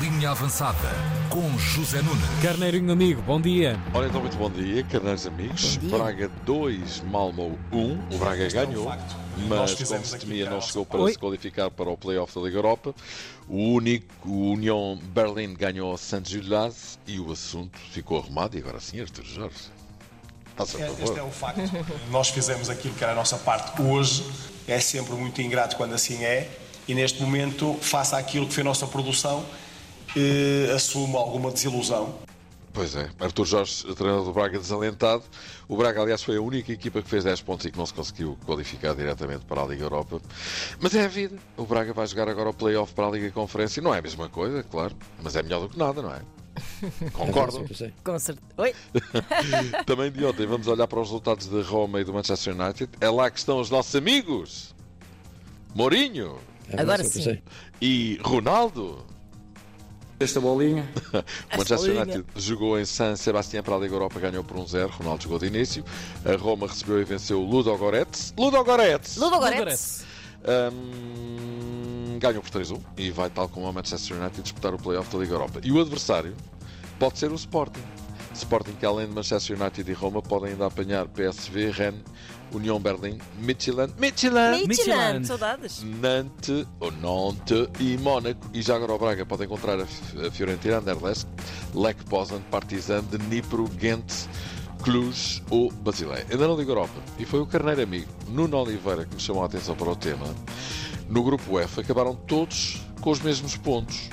Linha Avançada com José Nunes. Carneirinho amigo, bom dia. Ora então, muito bom dia, carneiros amigos. Dia. Braga 2, Malmo 1. O Braga Isto é um ganhou, mas como fizemos se temia, não chegou para Oi. se qualificar para o Playoff da Liga Europa. O único, o União Berlim ganhou Saint-Gilles e o assunto ficou arrumado. E agora sim, Artur Jorge. Faça É, favor. Este é o facto. Nós fizemos aquilo que era a nossa parte hoje. É sempre muito ingrato quando assim é. E neste momento, faça aquilo que foi a nossa produção, eh, assumo alguma desilusão. Pois é, Artur Jorge, treinador do Braga, desalentado. O Braga, aliás, foi a única equipa que fez 10 pontos e que não se conseguiu qualificar diretamente para a Liga Europa. Mas é a vida. O Braga vai jogar agora o Playoff para a Liga Conferência. Não é a mesma coisa, claro, mas é melhor do que nada, não é? Concordam? Com certeza. Oi? Também de ontem vamos olhar para os resultados de Roma e do Manchester United. É lá que estão os nossos amigos. Mourinho Agora sim. e Ronaldo. Esta bolinha. O Manchester bolinha. United jogou em San Sebastián para a Liga Europa, ganhou por 1-0. Ronaldo jogou de início. A Roma recebeu e venceu o Ludo Goretz. Ludo Goretz! Ludo Goretz. Hum, ganhou por 3-1 e vai, tal como o Manchester United, disputar o Playoff da Liga Europa. E o adversário pode ser o Sporting. Sporting que, além de Manchester United e Roma, podem ainda apanhar PSV, Rennes, União Berlim, Midtjylland, Midtjylland, Midtjylland. Saudades. Nantes, ou Nantes e Mónaco. E já agora o Braga pode encontrar a Fiorentina, Anderlecht, Lech Poznan, Partizan, Dnipro, Ghent, Cluj ou Basileia. Ainda na Liga Europa. E foi o carneiro amigo Nuno Oliveira que me chamou a atenção para o tema. No grupo F acabaram todos com os mesmos pontos.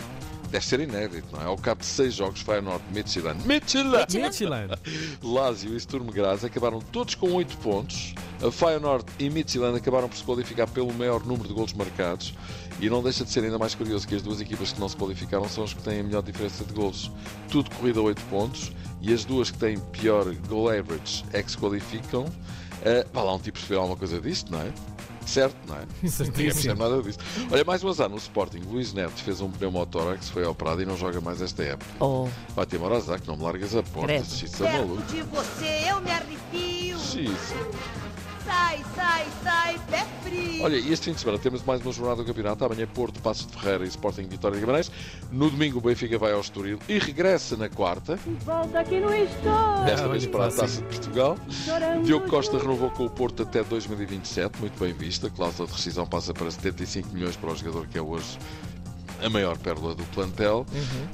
Deve ser inédito, não é? Ao cabo de seis jogos, Feyenoord, Midtjylland, Midtjylland, Midtjylland. Lazio e Sturm Graz acabaram todos com 8 pontos. A Feyenoord e Midtjylland acabaram por se qualificar pelo maior número de golos marcados. E não deixa de ser ainda mais curioso que as duas equipas que não se qualificaram são as que têm a melhor diferença de golos. Tudo corrido a 8 pontos. E as duas que têm pior goal average é que se qualificam. Uh, vá lá um tipo perceber alguma coisa disto, não é? Certo, não é? Ninguém Certíssimo. nada disto. Olha, mais um azar no Sporting. Luís Neto fez um pneumotórax, foi operado e não joga mais esta época. Oh, Vai-te embora, Azar, que não me largas a porta. Isso é maluco. Perto de você eu me arrepio. Isso. Sai, sai, sai, pé frio. Olha, e este fim de semana temos mais uma jornada do campeonato. Amanhã Porto, Passos de Ferreira e Sporting Vitória de Guimarães. No domingo o Benfica vai ao Estoril e regressa na quarta, Volta aqui no estou. desta Ah, vez para a. Taça de Portugal. Chorando Diogo Costa renovou com o Porto até 2027, muito bem vista. A cláusula de rescisão passa para 75 milhões para o jogador que é hoje a maior pérola do plantel.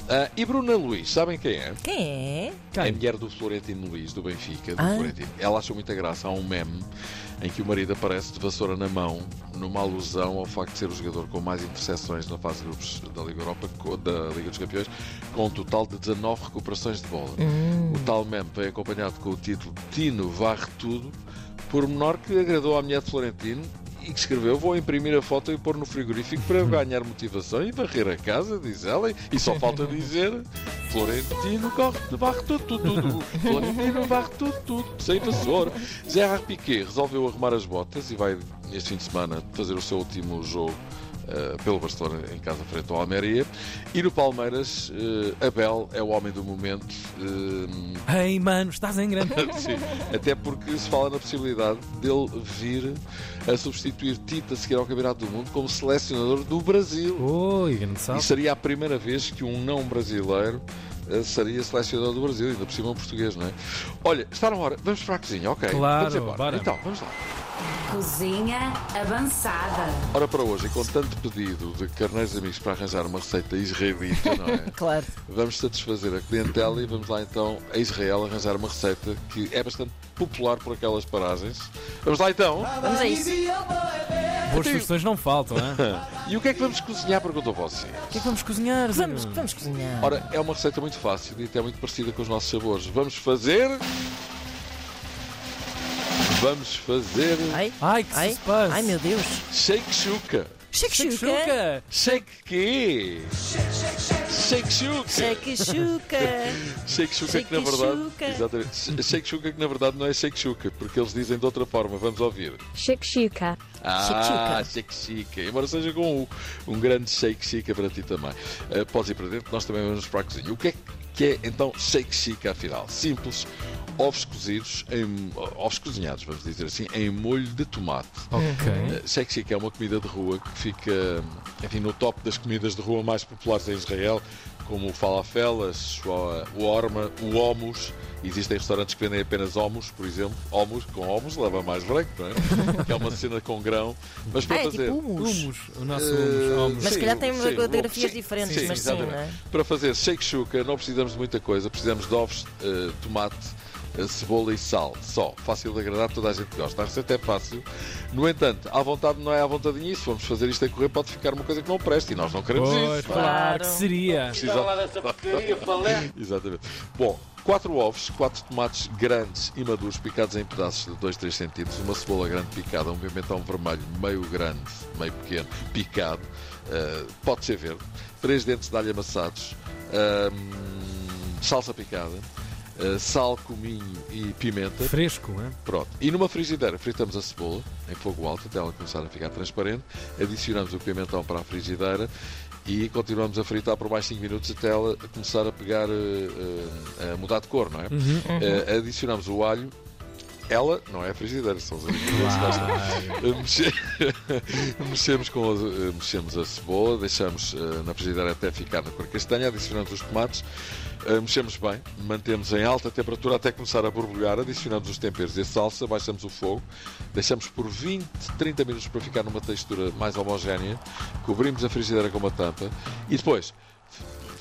Ah, e Bruna Luís, sabem quem é? quem é? É a Quem? mulher do Florentino Luís, do Benfica. Do Ah. Florentino. Ela achou muita graça. Há um meme em que o marido aparece de vassoura na mão, numa alusão ao facto de ser o jogador com mais interseções na fase de grupos da Liga Europa, da Liga dos Campeões, com um total de 19 recuperações de bola. O tal meme vem acompanhado com o título Tino varre tudo, por menor que agradou à mulher de Florentino. E que escreveu: Vou imprimir a foto e pôr no frigorífico para ganhar motivação e varrer a casa, diz ela. E só falta dizer: Florentino corre, varre tudo, tudo, tudo. Florentino varre tudo, tudo, sem vassoura. Gerard Piquet resolveu arrumar as botas e vai, este fim de semana, fazer o seu último jogo eh, pelo Barcelona em casa frente ao Almeria. E no Palmeiras, eh, Abel é o homem do momento. eh, Ei, mano, estás em grande. Sim, até porque se fala na possibilidade dele vir a substituir Tite a seguir ao Campeonato do Mundo como selecionador do Brasil. Oi, grande E seria a primeira vez que um não brasileiro seria selecionador do Brasil, ainda por cima um português, não é? Olha, está na hora, vamos para a cozinha, ok? Claro, vamos embora. bora. Então, vamos lá. Cozinha avançada. Ora, para hoje, e com tanto pedido de carneiros amigos para arranjar uma receita israelita, não é? Claro. Vamos satisfazer a clientela e vamos lá então a Israel arranjar uma receita que é bastante popular por aquelas paragens. Vamos lá então! Vamos a isso. Boas sugestões não faltam, hein? E o que é que vamos cozinhar? Perguntou você. O que é que vamos cozinhar? Vamos, vamos cozinhar. Ora, é uma receita muito fácil e até muito parecida com os nossos sabores. Vamos fazer. Vamos fazer. Ai, Ai, que ai, suspense. ai meu Deus. Shake Shuka. Shakshuka. Chuca. Shake quê? Shake Shuka. Shakshuka. Shake Shuka que na Shake verdade. Shuka. Exatamente. Shake Shuka que na verdade não é Shake Shuka, porque eles dizem de outra forma. Vamos ouvir. Shakshuka. Ah, shake chica. Embora seja com um, um grande shake chica para ti também. Uh, podes ir para dentro, nós também vamos para a cozinha. O que é que é então shake chica afinal? Simples. Ovos cozidos, em, ovos cozinhados, vamos dizer assim, em molho de tomate. Ok. Uh, Shakshuka é uma comida de rua que fica enfim, no top das comidas de rua mais populares em Israel, como o falafel, o orma, o hummus. Existem restaurantes que vendem apenas hummus, por exemplo. Hummus, com hummus leva mais branco, não é? que é uma cena com grão. Mas para Ah, é fazer... tipo humus. Humus, o nosso Eh, humus. humus. Mas se calhar tem sim, fotografias sim, diferentes, sim, mas sim, não é? Para fazer shakshuka não precisamos de muita coisa, precisamos de ovos, eh, tomate, eh, cebola e sal. Só. Fácil de agradar, toda a gente gosta. A receita é fácil. No entanto, à vontade não é à vontadinha. E se formos fazer isto a correr, pode ficar uma coisa que não preste. E nós não queremos Pois, isso. claro, que seria. Exatamente. Bom, 4 ovos, 4 tomates grandes e maduros picados em pedaços de 2, 3 centímetros, uma cebola grande picada, um pimentão vermelho meio grande, meio pequeno, picado, uh, pode ser verde, 3 dentes de alho amassados, um, salsa picada, uh, sal, cominho e pimenta. Fresco, é? Pronto. E numa frigideira fritamos a cebola em fogo alto até ela começar a ficar transparente. Adicionamos o pimentão para a frigideira e continuamos a fritar por mais 5 minutos até ela começar a pegar, eh, eh, a mudar de cor, não é? Eh, adicionamos o alho. Ela não é a frigideira, são os que gostam. Eh, mexe- mexemos, com a, eh, mexemos a cebola, deixamos eh, na frigideira até ficar na cor castanha, adicionamos os tomates, mexemos bem, mantemos em alta temperatura até começar a borbulhar, adicionamos os temperos e a salsa, baixamos o fogo, deixamos por 20, 30 minutos para ficar numa textura mais homogénea, cobrimos a frigideira com uma tampa e depois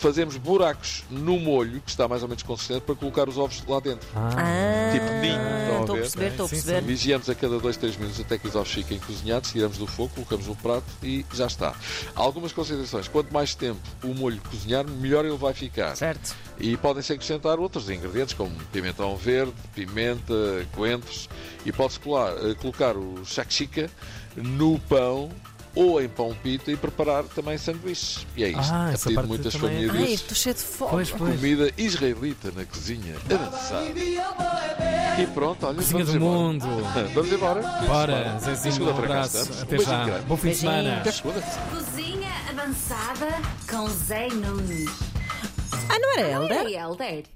fazemos buracos no molho, que está mais ou menos consistente, para colocar os ovos lá dentro. Ah, Tipo ninho, estão a estou a ver? perceber, estou a perceber. Vigiamos a cada 2, 3 minutos até que os ovos fiquem cozinhados, tiramos do fogo, colocamos no prato e já está. Algumas considerações. Quanto mais tempo o molho cozinhar, melhor ele vai ficar. Certo. E podem-se acrescentar outros ingredientes, como pimentão verde, pimenta, coentros. E pode-se colar- eh, colocar o shakshuka no pão ou em pão pita e preparar também sanduíches. E é isto. Ah, a essa pedido de parte muitas também é- famílias. Ai, estou cheio de fome. Pois, pois. Comida israelita na cozinha, avançada. E pronto, olha, Cozinha vamos do embora. mundo. Vamos embora. Bora, Zezinho, um abraço. Até já. grande. Bom fim de semana. Até segunda. Cozinha avançada com Zé Nunes. Ah, não era Não Helder? é Helder?